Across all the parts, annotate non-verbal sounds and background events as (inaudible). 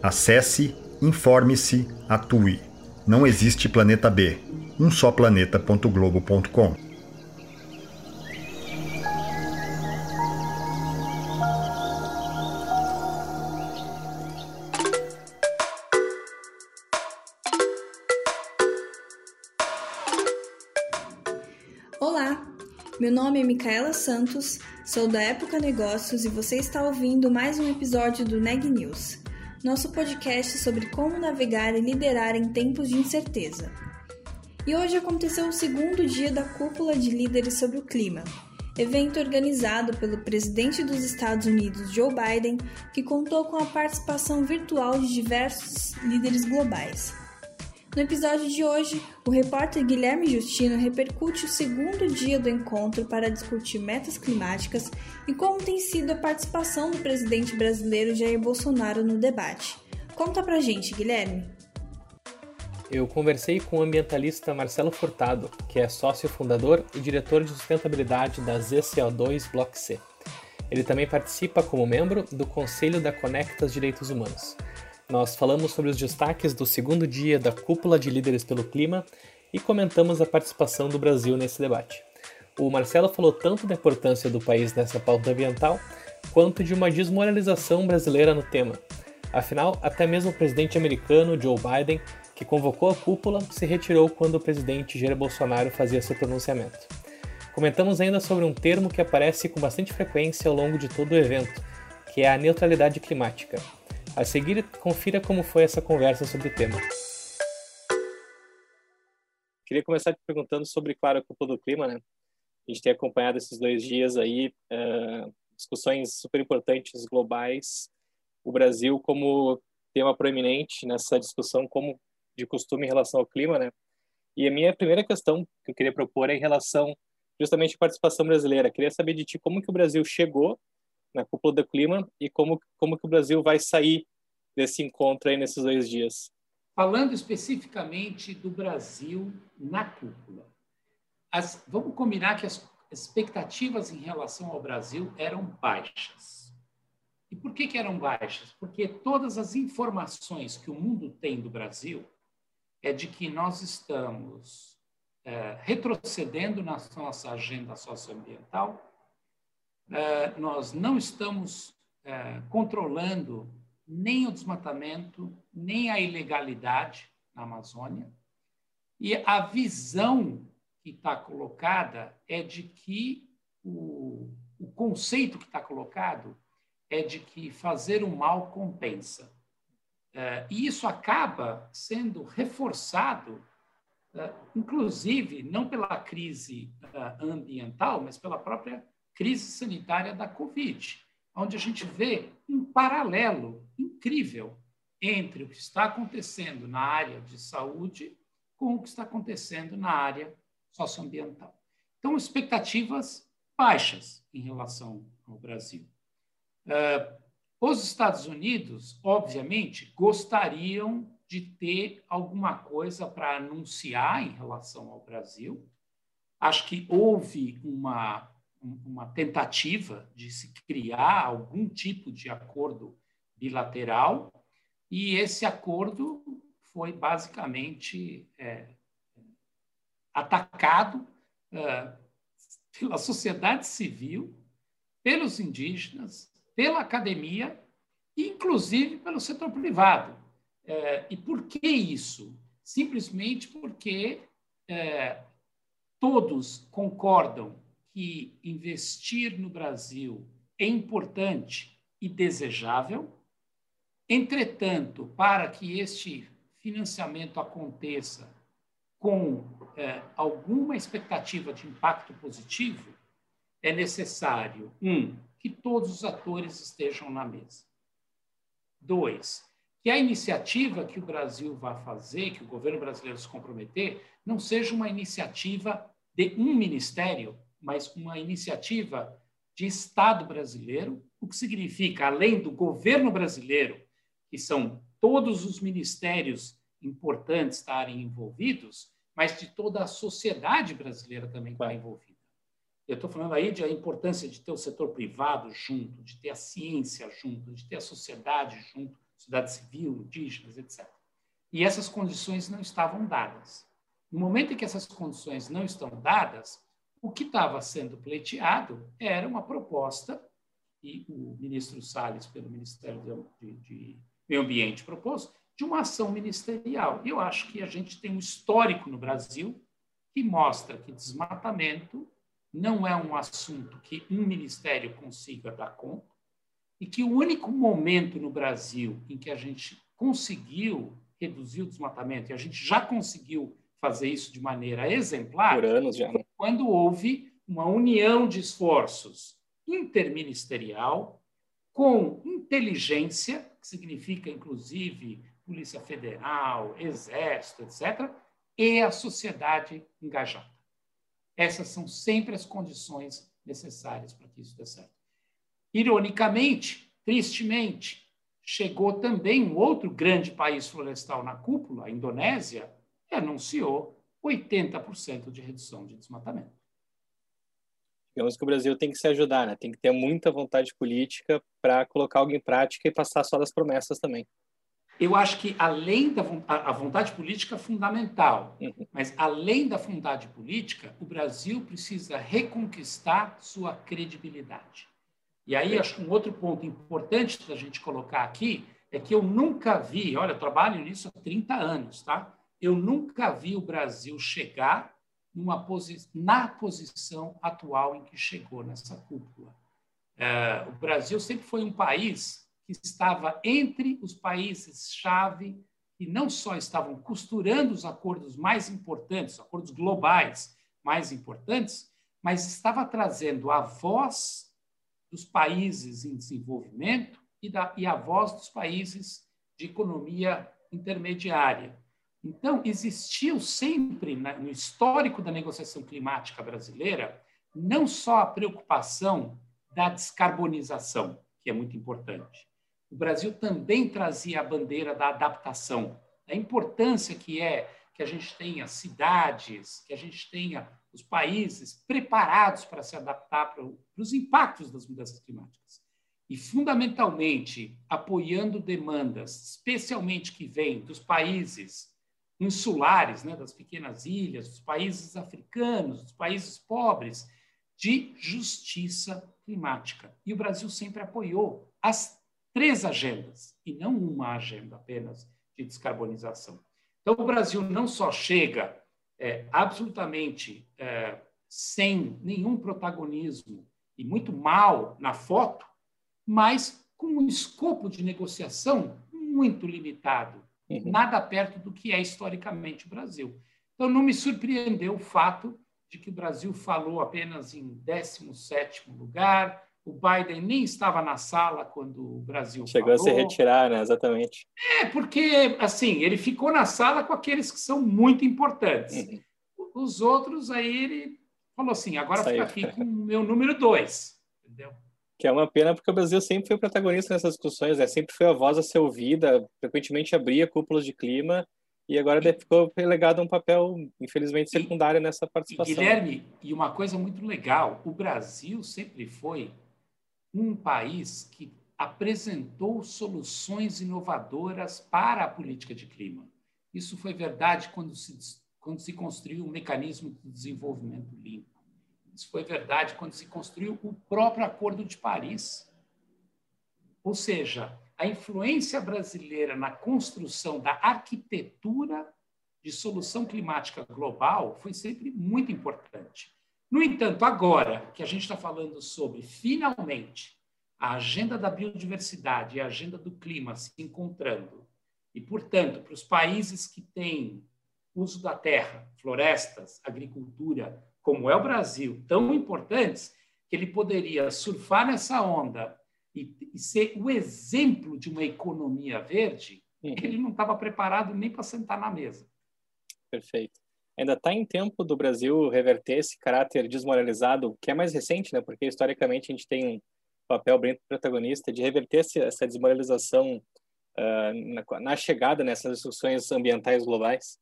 Acesse, informe-se, atue. Não existe planeta B. Um só planeta.globo.com. Olá, meu nome é Micaela Santos, sou da Época Negócios e você está ouvindo mais um episódio do Neg News nosso podcast sobre como navegar e liderar em tempos de incerteza. E hoje aconteceu o segundo dia da Cúpula de Líderes sobre o Clima, evento organizado pelo presidente dos Estados Unidos, Joe Biden, que contou com a participação virtual de diversos líderes globais. No episódio de hoje, o repórter Guilherme Justino repercute o segundo dia do encontro para discutir metas climáticas e como tem sido a participação do presidente brasileiro Jair Bolsonaro no debate. Conta pra gente, Guilherme. Eu conversei com o ambientalista Marcelo Furtado, que é sócio fundador e diretor de sustentabilidade da ZCO2 Block C. Ele também participa como membro do Conselho da Conectas Direitos Humanos. Nós falamos sobre os destaques do segundo dia da Cúpula de Líderes pelo Clima e comentamos a participação do Brasil nesse debate. O Marcelo falou tanto da importância do país nessa pauta ambiental, quanto de uma desmoralização brasileira no tema. Afinal, até mesmo o presidente americano Joe Biden, que convocou a cúpula, se retirou quando o presidente Jair Bolsonaro fazia seu pronunciamento. Comentamos ainda sobre um termo que aparece com bastante frequência ao longo de todo o evento, que é a neutralidade climática. A seguir, confira como foi essa conversa sobre o tema. Queria começar te perguntando sobre, claro, a cúpula do clima, né? A gente tem acompanhado esses dois dias aí, uh, discussões super importantes globais. O Brasil como tema proeminente nessa discussão, como de costume em relação ao clima, né? E a minha primeira questão que eu queria propor é em relação justamente à participação brasileira. Queria saber de ti como que o Brasil chegou na cúpula do clima e como como que o Brasil vai sair desse encontro aí nesses dois dias. Falando especificamente do Brasil na cúpula, as, vamos combinar que as expectativas em relação ao Brasil eram baixas. E por que, que eram baixas? Porque todas as informações que o mundo tem do Brasil é de que nós estamos é, retrocedendo na nossa agenda socioambiental nós não estamos é, controlando nem o desmatamento, nem a ilegalidade na Amazônia. E a visão que está colocada é de que o, o conceito que está colocado é de que fazer o mal compensa. É, e isso acaba sendo reforçado, inclusive, não pela crise ambiental, mas pela própria crise sanitária da Covid, onde a gente vê um paralelo incrível entre o que está acontecendo na área de saúde com o que está acontecendo na área socioambiental. Então, expectativas baixas em relação ao Brasil. Uh, os Estados Unidos, obviamente, gostariam de ter alguma coisa para anunciar em relação ao Brasil. Acho que houve uma uma tentativa de se criar algum tipo de acordo bilateral, e esse acordo foi basicamente é, atacado é, pela sociedade civil, pelos indígenas, pela academia inclusive, pelo setor privado. É, e por que isso? Simplesmente porque é, todos concordam que investir no Brasil é importante e desejável. Entretanto, para que este financiamento aconteça com é, alguma expectativa de impacto positivo, é necessário, um, que todos os atores estejam na mesa. Dois, que a iniciativa que o Brasil vai fazer, que o governo brasileiro se comprometer, não seja uma iniciativa de um ministério, mas uma iniciativa de Estado brasileiro, o que significa, além do governo brasileiro, que são todos os ministérios importantes estarem envolvidos, mas de toda a sociedade brasileira também está envolvida. Eu estou falando aí de a importância de ter o setor privado junto, de ter a ciência junto, de ter a sociedade junto, sociedade civil, indígenas, etc. E essas condições não estavam dadas. No momento em que essas condições não estão dadas, o que estava sendo pleiteado era uma proposta, e o ministro Salles, pelo Ministério de, de Meio Ambiente, propôs, de uma ação ministerial. Eu acho que a gente tem um histórico no Brasil que mostra que desmatamento não é um assunto que um ministério consiga dar conta, e que o único momento no Brasil em que a gente conseguiu reduzir o desmatamento, e a gente já conseguiu fazer isso de maneira exemplar, Por anos já. Né? Quando houve uma união de esforços interministerial com inteligência, que significa inclusive Polícia Federal, Exército, etc., e a sociedade engajada. Essas são sempre as condições necessárias para que isso dê certo. Ironicamente, tristemente, chegou também um outro grande país florestal na cúpula, a Indonésia, e anunciou 80% de redução de desmatamento. Digamos que o Brasil tem que se ajudar, né? tem que ter muita vontade política para colocar algo em prática e passar só das promessas também. Eu acho que além da a vontade política é fundamental, uhum. mas além da vontade política, o Brasil precisa reconquistar sua credibilidade. E aí, acho que um outro ponto importante da gente colocar aqui é que eu nunca vi, olha, eu trabalho nisso há 30 anos, tá? Eu nunca vi o Brasil chegar posi na posição atual em que chegou nessa cúpula. É, o Brasil sempre foi um país que estava entre os países-chave que não só estavam costurando os acordos mais importantes, os acordos globais mais importantes, mas estava trazendo a voz dos países em desenvolvimento e, da, e a voz dos países de economia intermediária. Então, existiu sempre no histórico da negociação climática brasileira não só a preocupação da descarbonização, que é muito importante. O Brasil também trazia a bandeira da adaptação, da importância que é que a gente tenha cidades, que a gente tenha os países preparados para se adaptar para, os impactos das mudanças climáticas. E, fundamentalmente, apoiando demandas, especialmente que vêm dos países insulares, né, das pequenas ilhas, dos países africanos, dos países pobres, de justiça climática. E o Brasil sempre apoiou as três agendas, e não uma agenda apenas de descarbonização. Então, o Brasil não só chega é, absolutamente é, sem nenhum protagonismo e muito mal na foto, mas com um escopo de negociação muito limitado, uhum. nada perto do que é historicamente o Brasil. Então, não me surpreendeu o fato de que o Brasil falou apenas em 17º lugar, o Biden nem estava na sala quando o Brasil Chegou falou. a se retirar, né? Exatamente. É, porque, assim, ele ficou na sala com aqueles que são muito importantes. Uhum. Os outros, aí ele falou assim, agora Saiu. fica aqui com o meu número dois. Entendeu? Que é uma pena, porque o Brasil sempre foi protagonista nessas discussões, né? Sempre foi a voz a ser ouvida, frequentemente abria cúpulas de clima, e agora ficou relegado a um papel, infelizmente, secundário nessa participação. E Guilherme, e uma coisa muito legal, o Brasil sempre foi um país que apresentou soluções inovadoras para a política de clima. Isso foi verdade quando se, quando se construiu o mecanismo de desenvolvimento limpo. Isso foi verdade quando se construiu o próprio Acordo de Paris. Ou seja, a influência brasileira na construção da arquitetura de solução climática global foi sempre muito importante. No entanto, agora que a gente está falando sobre, finalmente, a agenda da biodiversidade e a agenda do clima se encontrando, e, portanto, para os países que têm uso da terra, florestas, agricultura, como é o Brasil, tão importantes, que ele poderia surfar nessa onda e, e ser o exemplo de uma economia verde, uhum. ele não estava preparado nem para sentar na mesa. Perfeito. Ainda está em tempo do Brasil reverter esse caráter desmoralizado, que é mais recente, né? Porque historicamente a gente tem um papel bem protagonista de reverter essa desmoralização uh, na, na, chegada nessas discussões ambientais globais.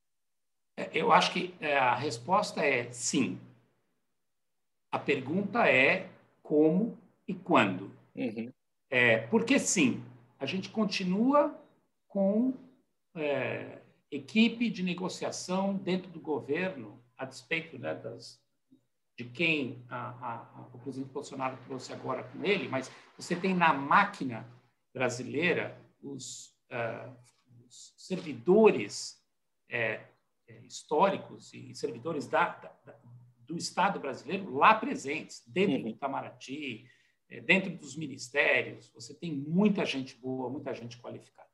É, eu acho que é, a resposta é sim. A pergunta é como e quando. Uhum. É, porque sim, a gente continua com é, equipe de negociação dentro do governo, a despeito né, das, de quem a, a, o presidente Bolsonaro trouxe agora com ele, mas você tem na máquina brasileira os, uh, os servidores é, é, históricos e servidores da, da, do Estado brasileiro lá presentes, dentro uhum. do Itamaraty, é, dentro dos ministérios, você tem muita gente boa, muita gente qualificada.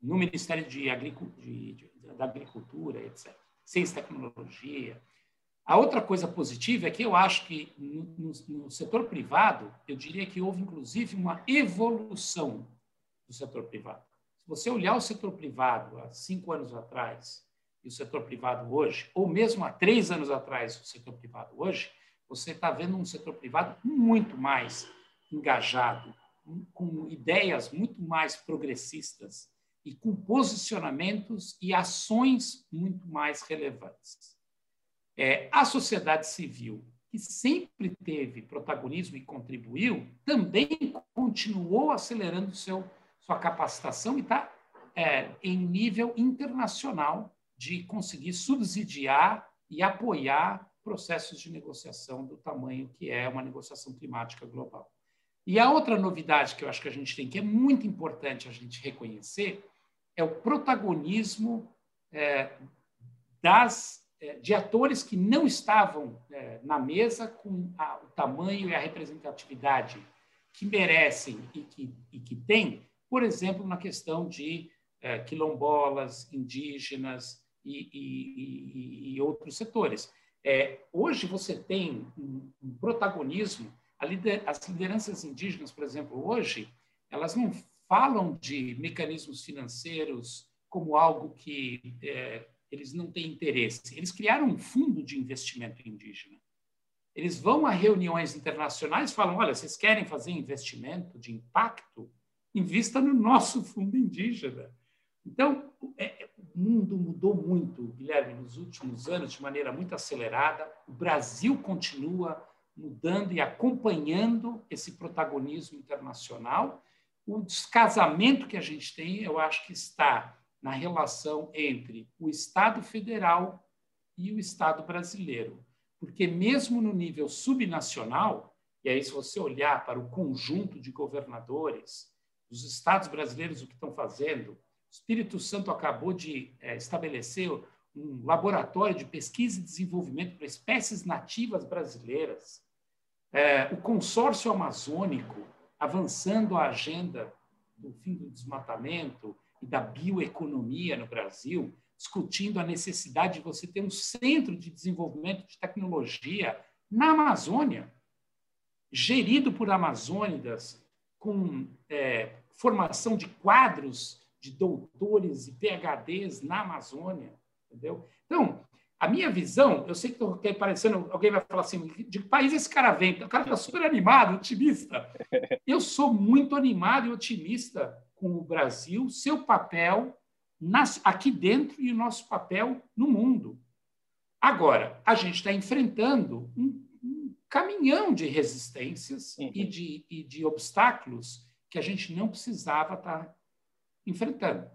No Ministério de, de, de da Agricultura, etc. Ciência e Tecnologia. A outra coisa positiva é que eu acho que no, no, no setor privado, eu diria que houve inclusive uma evolução do setor privado. Se você olhar o setor privado há cinco anos atrás e o setor privado hoje, ou mesmo há três anos atrás o setor privado hoje, você está vendo um setor privado muito mais engajado, com ideias muito mais progressistas e com posicionamentos e ações muito mais relevantes. É, a sociedade civil, que sempre teve protagonismo e contribuiu, também continuou acelerando seu, sua capacitação e está é, em nível internacional de conseguir subsidiar e apoiar processos de negociação do tamanho que é uma negociação climática global. E a outra novidade que eu acho que a gente tem, que é muito importante a gente reconhecer, é o protagonismo é, das, é, de atores que não estavam é, na mesa com a, o tamanho e a representatividade que merecem e que, e que têm, por exemplo, na questão de é, quilombolas, indígenas e, e, e outros setores. É, hoje você tem um, um protagonismo lider, as lideranças indígenas, por exemplo, hoje, elas não falam de mecanismos financeiros como algo que é, eles não têm interesse. Eles criaram um fundo de investimento indígena. Eles vão a reuniões internacionais e falam: olha, vocês querem fazer investimento de impacto? Invista no nosso fundo indígena. Então, é, mundo mudou muito, Guilherme, nos últimos anos, de maneira muito acelerada. O Brasil continua mudando e acompanhando esse protagonismo internacional. O descasamento que a gente tem, eu acho que está na relação entre o Estado federal e o Estado brasileiro. Porque, mesmo no nível subnacional, e aí, se você olhar para o conjunto de governadores, os estados brasileiros, o que estão fazendo, Espírito Santo acabou de é, estabelecer um laboratório de pesquisa e desenvolvimento para espécies nativas brasileiras. É, o consórcio amazônico avançando a agenda do fim do desmatamento e da bioeconomia no Brasil, discutindo a necessidade de você ter um centro de desenvolvimento de tecnologia na Amazônia, gerido por amazônidas, com é, formação de quadros de doutores e PhDs na Amazônia, entendeu? Então, a minha visão, eu sei que estou parecendo, alguém vai falar assim, de que país esse cara vem? O cara está super animado, otimista. (laughs) Eu sou muito animado e otimista com o Brasil, seu papel nas, aqui dentro e o nosso papel no mundo. Agora, a gente está enfrentando um, um, caminhão de resistências uhum. e, de, e de obstáculos que a gente não precisava estar tá enfrentando.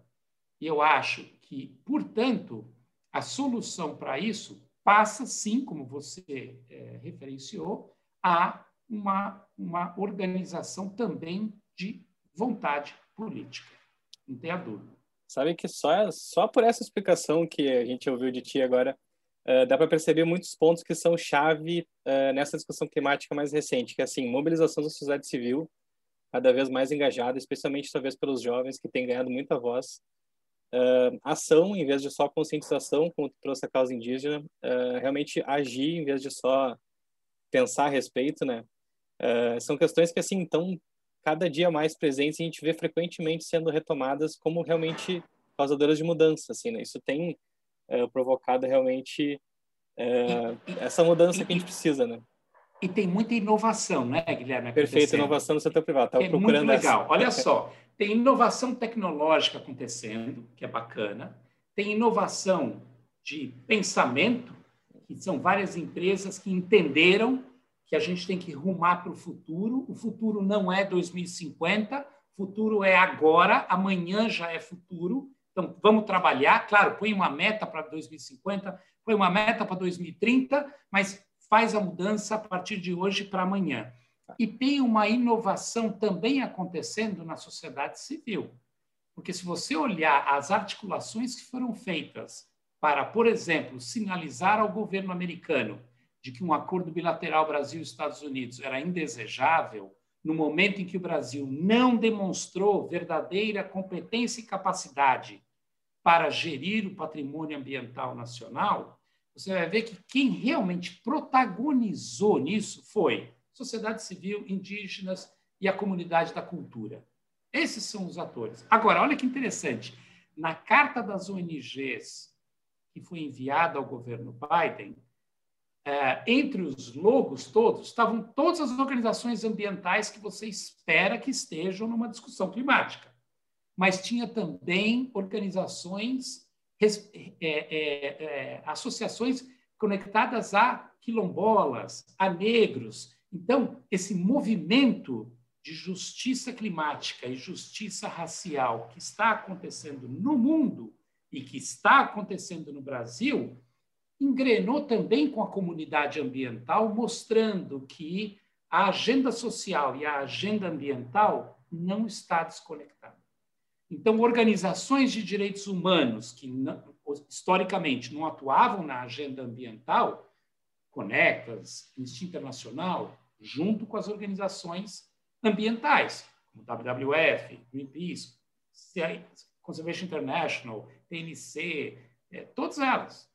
E eu acho que, portanto, a solução para isso passa, sim, como você é, referenciou, a uma, uma organização também de vontade política. Não tenha dúvida. Sabe que só, só por essa explicação que a gente ouviu de ti agora, uh, dá para perceber muitos pontos que são chave uh, nessa discussão climática mais recente, que é assim, mobilização da sociedade civil cada vez mais engajada, especialmente talvez pelos jovens que têm ganhado muita voz uh, ação em vez de só conscientização, como tu trouxe a causa indígena, uh, realmente agir em vez de só pensar a respeito, né? Uh, são questões que assim estão cada dia mais presentes e a gente vê frequentemente sendo retomadas como realmente causadoras de mudança, assim, né? Isso tem é, provocado realmente é, essa mudança que a gente precisa, né? E tem muita inovação, né, Guilherme? Perfeito, inovação no setor privado. Tava é muito legal. Essa. Olha (laughs) só, tem inovação tecnológica acontecendo, que é bacana. Tem inovação de pensamento, que são várias empresas que entenderam que a gente tem que rumar para o futuro. O futuro não é 2050, o futuro é agora, amanhã já é futuro. Então, vamos trabalhar. Claro, põe uma meta para 2050, põe uma meta para 2030, mas faz a mudança a partir de hoje para amanhã. E tem uma inovação também acontecendo na sociedade civil. Porque se você olhar as articulações que foram feitas para, por exemplo, sinalizar ao governo americano de que um acordo bilateral Brasil-Estados Unidos era indesejável, no momento em que o Brasil não demonstrou verdadeira competência e capacidade para gerir o patrimônio ambiental nacional, você vai ver que quem realmente protagonizou nisso foi sociedade civil, indígenas e a comunidade da cultura. Esses são os atores. Agora, olha que interessante. Na carta das ONGs que foi enviada ao governo Biden, é, entre os logos todos, estavam todas as organizações ambientais que você espera que estejam numa discussão climática. Mas tinha também organizações, é, é, é, associações conectadas a quilombolas, a negros. Então, esse movimento de justiça climática e justiça racial que está acontecendo no mundo e que está acontecendo no Brasil engrenou também com a comunidade ambiental, mostrando que a agenda social e a agenda ambiental não está desconectada. Então, organizações de direitos humanos que historicamente não atuavam na agenda ambiental, Conectas, Anistia Internacional, junto com as organizações ambientais, como WWF, Greenpeace, Conservation International, TNC, é, todas elas,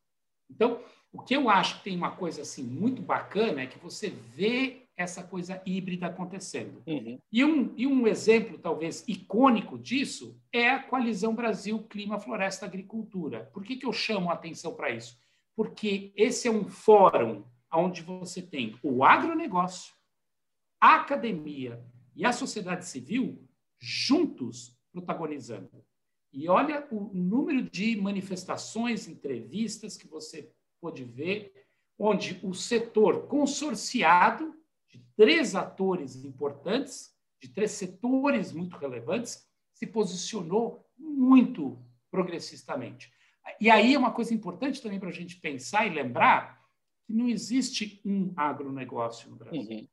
então, o que eu acho que tem uma coisa assim muito bacana é que você vê essa coisa híbrida acontecendo. Uhum. E, um, e um exemplo, talvez, icônico disso é a Coalizão Brasil Clima, Floresta, Agricultura. Por que, que eu chamo a atenção para isso? Porque esse é um fórum onde você tem o agronegócio, a academia e a sociedade civil juntos protagonizando. E olha o número de manifestações, entrevistas que você pôde ver, onde o setor consorciado três atores importantes, de três setores muito relevantes, se posicionou muito progressistamente. E aí é uma coisa importante também para a gente pensar e lembrar que não existe um agronegócio no Brasil. Uhum.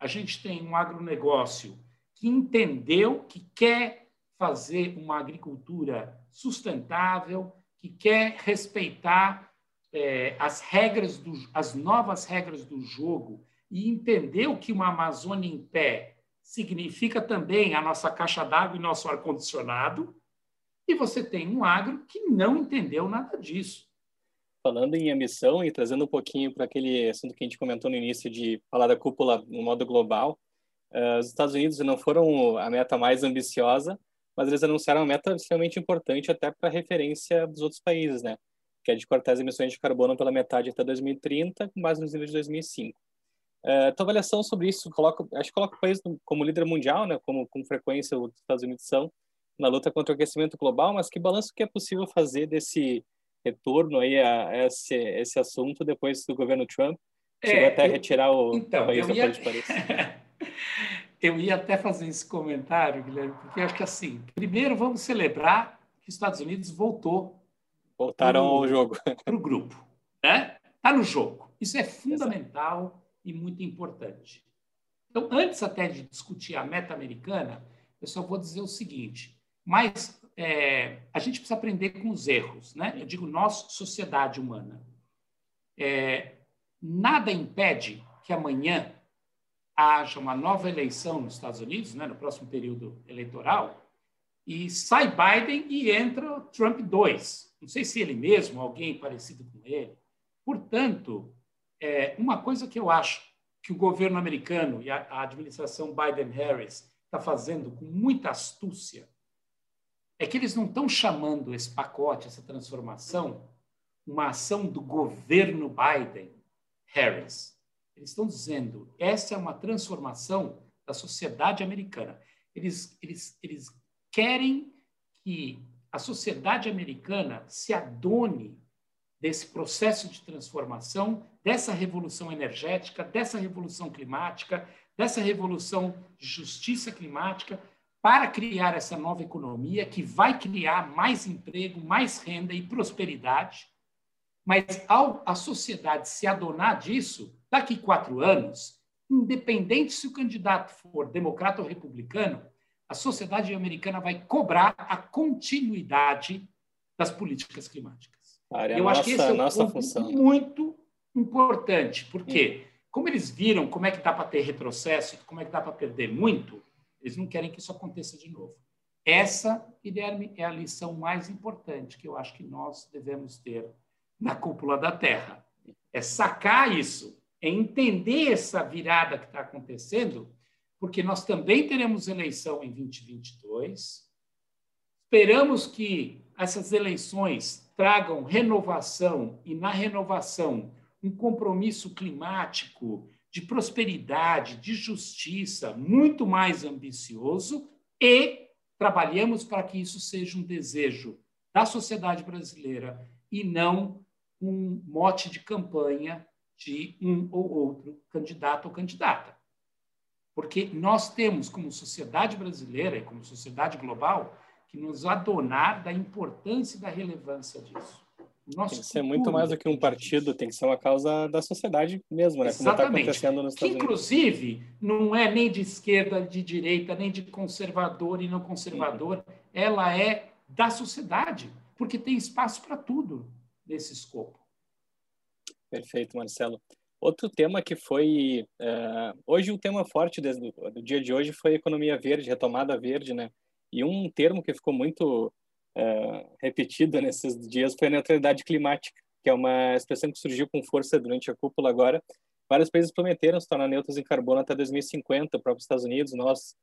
A gente tem um agronegócio que entendeu, que quer fazer uma agricultura sustentável, que quer respeitar é, as regras, do, as novas regras do jogo e entender o que uma Amazônia em pé significa também a nossa caixa d'água e nosso ar-condicionado, e você tem um agro que não entendeu nada disso. Falando em emissão e trazendo um pouquinho para aquele assunto que a gente comentou no início de falar da cúpula no modo global, uh, os Estados Unidos não foram a meta mais ambiciosa, mas eles anunciaram uma meta extremamente importante até para referência dos outros países, né? Que é de cortar as emissões de carbono pela metade até 2030, com base nos níveis de 2005. Uh, tua avaliação sobre isso, coloca, acho que coloca o país como líder mundial, né? Como com frequência os Estados Unidos são na luta contra o aquecimento global, mas que balanço que é possível fazer desse retorno aí a, esse, esse assunto depois do governo Trump? Chegou é, até eu, retirar o então, país da ia... de Paris. (laughs) eu ia até fazer esse comentário, Guilherme, porque acho que assim, primeiro vamos celebrar que os Estados Unidos voltou. Voltaram pro, ao jogo. Para o grupo. Né? Está no jogo. Isso é fundamental Exato. E muito importante. Então, antes até de discutir a meta americana, eu só vou dizer o seguinte: mas é, a gente precisa aprender com os erros, né? Eu digo nós, sociedade humana. É, nada impede que amanhã haja uma nova eleição nos Estados Unidos, né, no próximo período eleitoral, e sai Biden e entra Trump 2. Não sei se ele mesmo, alguém parecido com ele. Portanto, é, uma coisa que eu acho que o governo americano e a, a administração Biden-Harris está fazendo com muita astúcia é que eles não estão chamando esse pacote, essa transformação, uma ação do governo Biden-Harris. Eles estão dizendo essa é uma transformação da sociedade americana. Eles, eles, eles querem que a sociedade americana se adone desse processo de transformação, dessa revolução energética, dessa revolução climática, dessa revolução de justiça climática, para criar essa nova economia que vai criar mais emprego, mais renda e prosperidade. Mas ao a sociedade se adonar disso, daqui quatro anos, independente se o candidato for democrata ou republicano, a sociedade americana vai cobrar a continuidade das políticas climáticas. Eu nossa, acho que esse é um ponto função. muito importante, porque hum. como eles viram como é que dá para ter retrocesso, como é que dá para perder muito, eles não querem que isso aconteça de novo. Essa, Guilherme, é a lição mais importante que eu acho que nós devemos ter na cúpula da Terra. É sacar isso, é entender essa virada que está acontecendo, porque nós também teremos eleição em 2022. Esperamos que essas eleições tragam renovação e, na renovação, um compromisso climático de prosperidade, de justiça, muito mais ambicioso e trabalhamos para que isso seja um desejo da sociedade brasileira e não um mote de campanha de um ou outro candidato ou candidata. Porque nós temos, como sociedade brasileira e como sociedade global, que nos adonar da importância e da relevância disso. Tem que ser muito mais do que um partido, tem que ser uma causa da sociedade mesmo, né? Como está acontecendo nos Estados que, inclusive, não é nem de esquerda, de direita, nem de conservador e não conservador, uhum. ela é da sociedade, porque tem espaço para tudo nesse escopo. Perfeito, Marcelo. Outro tema que foi. Uh, hoje, o tema forte do dia de hoje foi economia verde, retomada verde, né? E um termo que ficou muito é, repetida nesses dias foi a neutralidade climática, que é uma expressão que surgiu com força durante a cúpula agora. Vários países prometeram se tornar neutros em carbono até 2050, o próprio Estados Unidos, nós,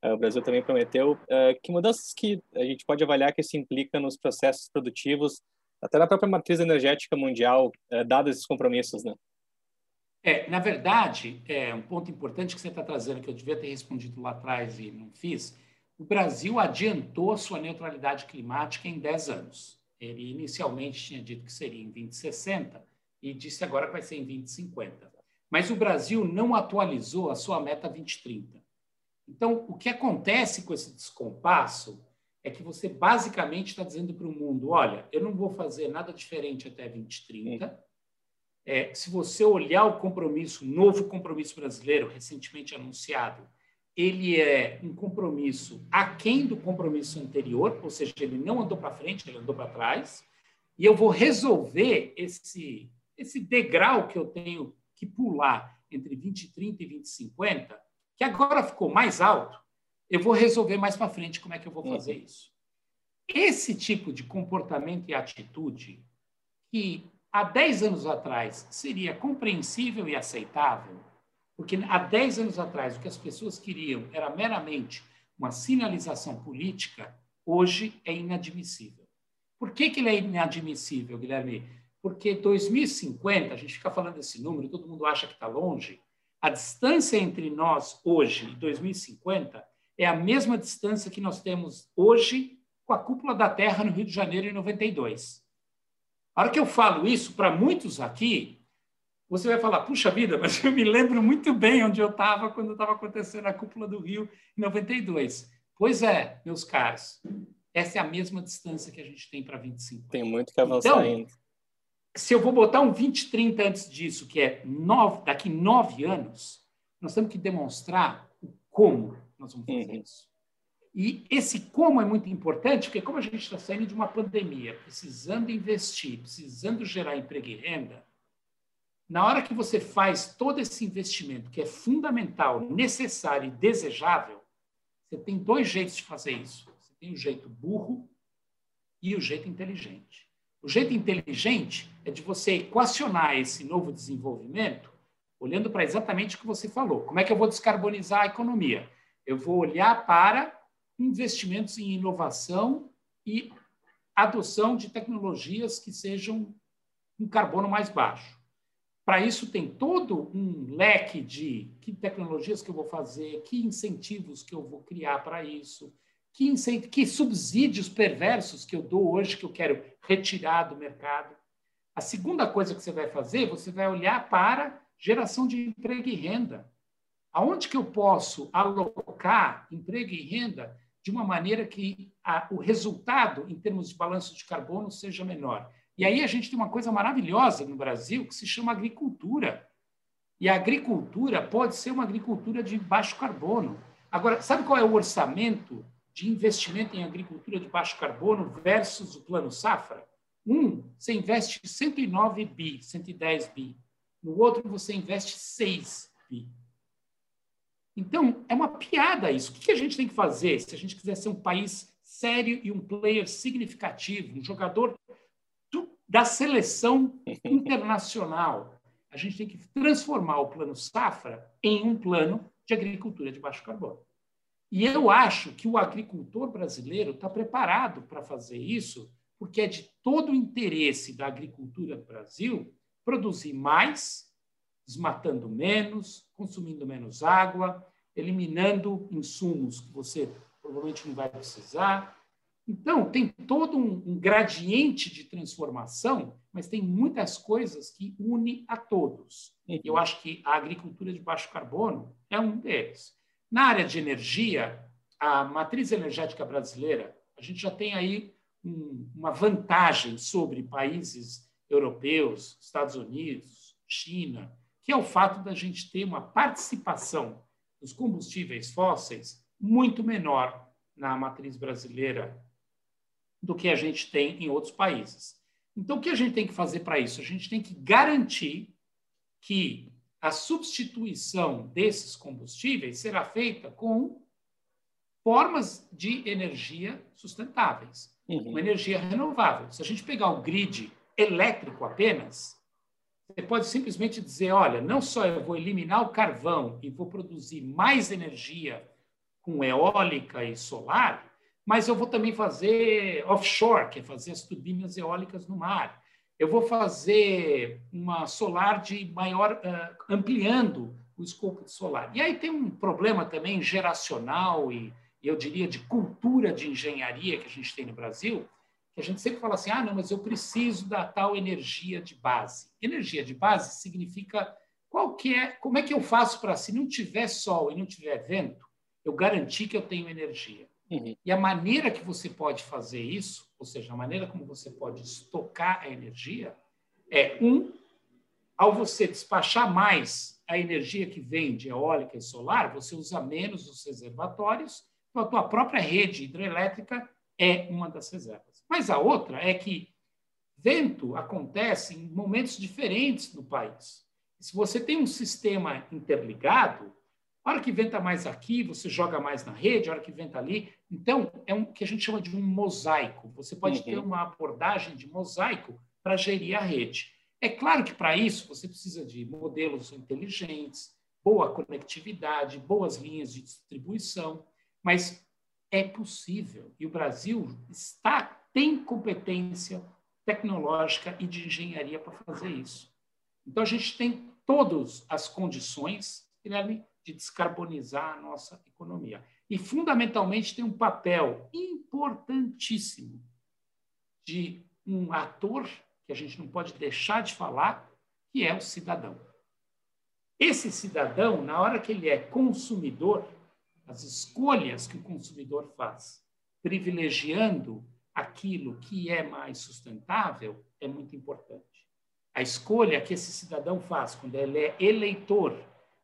é, o Brasil também prometeu. É, que mudanças que a gente pode avaliar que isso implica nos processos produtivos, até na própria matriz energética mundial, é, dados esses compromissos, né? É, na verdade, é um ponto importante que você está trazendo, que eu devia ter respondido lá atrás e não fiz, o Brasil adiantou a sua neutralidade climática em 10 anos. Ele inicialmente tinha dito que seria em 2060 e disse agora que vai ser em 2050. Mas o Brasil não atualizou a sua meta 2030. Então, o que acontece com esse descompasso é que você basicamente está dizendo para o mundo: olha, eu não vou fazer nada diferente até 2030. É, se você olhar o compromisso, novo compromisso brasileiro, recentemente anunciado, ele é um compromisso aquém do compromisso anterior, ou seja, ele não andou para frente, ele andou para trás, e eu vou resolver esse, esse degrau que eu tenho que pular entre 2030 e 2050, que agora ficou mais alto, eu vou resolver mais para frente como é que eu vou fazer uhum. isso. Esse tipo de comportamento e atitude, que há 10 anos atrás seria compreensível e aceitável, porque há 10 anos atrás, o que as pessoas queriam era meramente uma sinalização política, hoje é inadmissível. Por que, que ele é inadmissível, Guilherme? Porque 2050, a gente fica falando desse número, todo mundo acha que está longe. A distância entre nós hoje e 2050 é a mesma distância que nós temos hoje com a cúpula da Terra no Rio de Janeiro em 92. A hora que eu falo isso, para muitos aqui, você vai falar, puxa vida, mas eu me lembro muito bem onde eu estava quando estava acontecendo a cúpula do Rio em 92. Pois é, meus caros, essa é a mesma distância que a gente tem para 25. Tem muito que avançar então, ainda. Se eu vou botar um 20, 30 antes disso, que é nove, daqui nove anos, nós temos que demonstrar o como nós vamos fazer uhum. isso. E esse como é muito importante, porque como a gente está saindo de uma pandemia, precisando investir, precisando gerar emprego e renda, na hora que você faz todo esse investimento, que é fundamental, necessário e desejável, você tem dois jeitos de fazer isso. Você tem o jeito burro e o jeito inteligente. O jeito inteligente é de você equacionar esse novo desenvolvimento olhando para exatamente o que você falou. Como é que eu vou descarbonizar a economia? Eu vou olhar para investimentos em inovação e adoção de tecnologias que sejam um carbono mais baixo. Para isso, tem todo um leque de que tecnologias que eu vou fazer, que incentivos que eu vou criar para isso, que, que subsídios perversos que eu dou hoje, que eu quero retirar do mercado. A segunda coisa que você vai fazer, você vai olhar para geração de emprego e renda. Aonde que eu posso alocar emprego e renda de uma maneira que a, o resultado, em termos de balanço de carbono, seja menor? E aí a gente tem uma coisa maravilhosa no Brasil que se chama agricultura. E a agricultura pode ser uma agricultura de baixo carbono. Agora, sabe qual é o orçamento de investimento em agricultura de baixo carbono versus o plano safra? Um, você investe 109 bi, 110 bi. No outro, você investe 6 bi. Então, é uma piada isso. O que a gente tem que fazer se a gente quiser ser um país sério e um player significativo, um jogador da seleção internacional. A gente tem que transformar o plano safra em um plano de agricultura de baixo carbono. E eu acho que o agricultor brasileiro está preparado para fazer isso, porque é de todo o interesse da agricultura do Brasil produzir mais, desmatando menos, consumindo menos água, eliminando insumos que você provavelmente não vai precisar, então, tem todo um, gradiente de transformação, mas tem muitas coisas que une a todos. Uhum. Eu acho que a agricultura de baixo carbono é um deles. Na área de energia, a matriz energética brasileira, a gente já tem aí um, uma vantagem sobre países europeus, Estados Unidos, China, que é o fato da gente ter uma participação dos combustíveis fósseis muito menor na matriz brasileira do que a gente tem em outros países. Então, o que a gente tem que fazer para isso? A gente tem que garantir que a substituição desses combustíveis será feita com formas de energia sustentáveis, uhum. uma energia renovável. Se a gente pegar o grid elétrico apenas, você pode simplesmente dizer: olha, não só eu vou eliminar o carvão e vou produzir mais energia com eólica e solar, mas eu vou também fazer offshore, que é fazer as turbinas eólicas no mar. Eu vou fazer uma solar de maior, uh, ampliando o escopo de solar. E aí tem um problema também geracional e, eu diria, de cultura de engenharia que a gente tem no Brasil, que a gente sempre fala assim, ah, não, mas eu preciso da tal energia de base. Energia de base significa qual que é, como é que eu faço para, se não tiver sol e não tiver vento, eu garantir que eu tenho energia. Uhum. E a maneira que você pode fazer isso, ou seja, a maneira como você pode estocar a energia, é um, ao você despachar mais a energia que vem de eólica e solar, você usa menos os reservatórios, então a tua própria rede hidrelétrica é uma das reservas. Mas a outra é que vento acontece em momentos diferentes no país. Se você tem um sistema interligado, a hora que venta mais aqui, você joga mais na rede, a hora que venta ali. Então, é um que a gente chama de um mosaico. Você pode uhum. ter uma abordagem de mosaico para gerir a rede. É claro que para isso você precisa de modelos inteligentes, boa conectividade, boas linhas de distribuição, mas é possível. E o Brasil está tem competência tecnológica e de engenharia para fazer isso. Então a gente tem todas as condições, Guilherme, de descarbonizar a nossa economia. E, fundamentalmente, tem um papel importantíssimo de um ator que a gente não pode deixar de falar, que é o cidadão. Esse cidadão, na hora que ele é consumidor, as escolhas que o consumidor faz, privilegiando aquilo que é mais sustentável, é muito importante. A escolha que esse cidadão faz quando ele é eleitor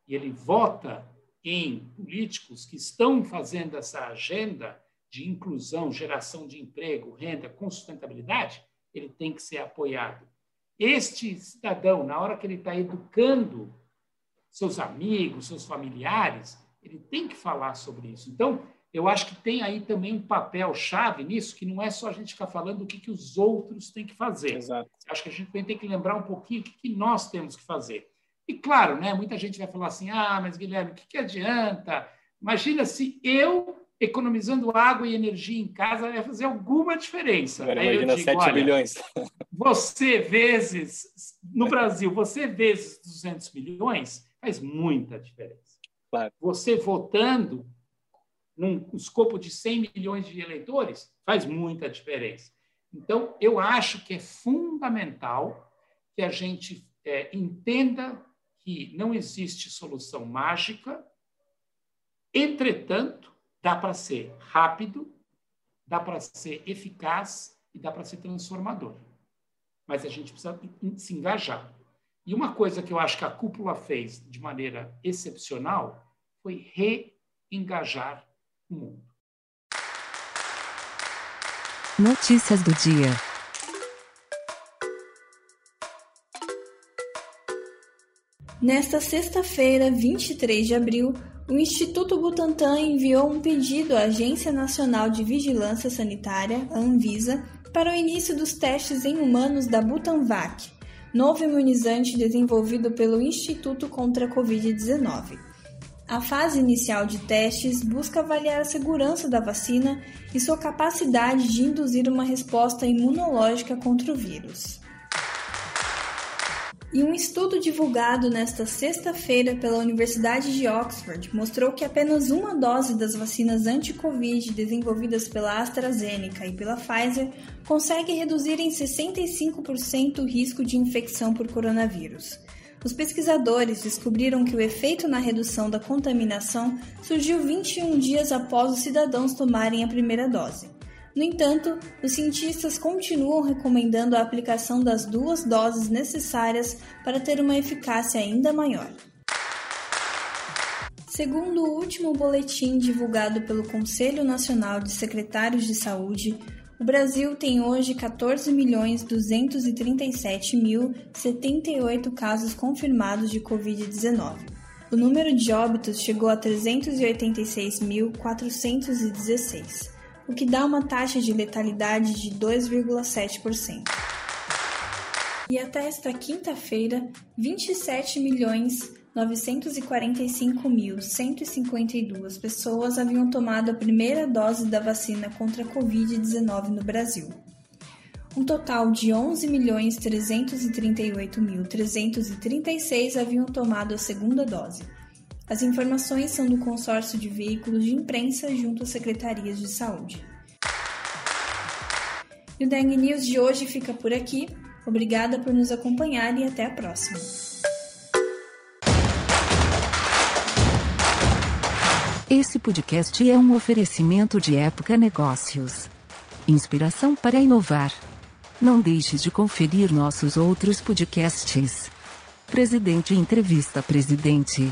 e ele vota em políticos que estão fazendo essa agenda de inclusão, geração de emprego, renda com sustentabilidade, ele tem que ser apoiado. Este cidadão, na hora que ele está educando seus amigos, seus familiares, ele tem que falar sobre isso. Então, eu acho que tem aí também um papel chave nisso, que não é só a gente ficar falando do que, que os outros têm que fazer. Exato. Acho que a gente tem que lembrar um pouquinho o que, que nós temos que fazer. E claro, né, muita gente vai falar assim: ah, mas Guilherme, o que, que adianta Imagina se eu, economizando água e energia em casa, ia fazer alguma diferença. Agora, imagina digo, 7 bilhões. Você vezes, no Brasil, você vezes 200 milhões, faz muita diferença. Claro. Você votando num escopo de 100 milhões de eleitores, faz muita diferença. Então, eu acho que é fundamental que a gente é, entenda que não existe solução mágica, entretanto, dá para ser rápido, dá para ser eficaz e dá para ser transformador. Mas a gente precisa se engajar. E uma coisa que eu acho que a cúpula fez de maneira excepcional foi reengajar o mundo. Notícias do dia. Nesta sexta-feira, 23 de abril, o Instituto Butantan enviou um pedido à Agência Nacional de Vigilância Sanitária, Anvisa, para o início dos testes em humanos da Butanvac, novo imunizante desenvolvido pelo Instituto contra a Covid-19. A fase inicial de testes busca avaliar a segurança da vacina e sua capacidade de induzir uma resposta imunológica contra o vírus. E um estudo divulgado nesta sexta-feira pela Universidade de Oxford mostrou que apenas uma dose das vacinas anti-Covid desenvolvidas pela AstraZeneca e pela Pfizer consegue reduzir em 65% o risco de infecção por coronavírus. Os pesquisadores descobriram que o efeito na redução da contaminação surgiu 21 dias após os cidadãos tomarem a primeira dose. No entanto, os cientistas continuam recomendando a aplicação das duas doses necessárias para ter uma eficácia ainda maior. Segundo o último boletim divulgado pelo Conselho Nacional de Secretários de Saúde, o Brasil tem hoje 14.237.078 casos confirmados de Covid-19. O número de óbitos chegou a 386.416 o que dá uma taxa de letalidade de 2,7%. E até esta quinta-feira, 27 milhões 945.152 pessoas haviam tomado a primeira dose da vacina contra a Covid-19 no Brasil. Um total de 11.338.336 haviam tomado a segunda dose. As informações são do consórcio de veículos de imprensa junto às secretarias de saúde. E o Deng News de hoje fica por aqui. Obrigada por nos acompanhar e até a próxima. Esse podcast é um oferecimento de Época Negócios. Inspiração para inovar. Não deixe de conferir nossos outros podcasts. Presidente Entrevista Presidente.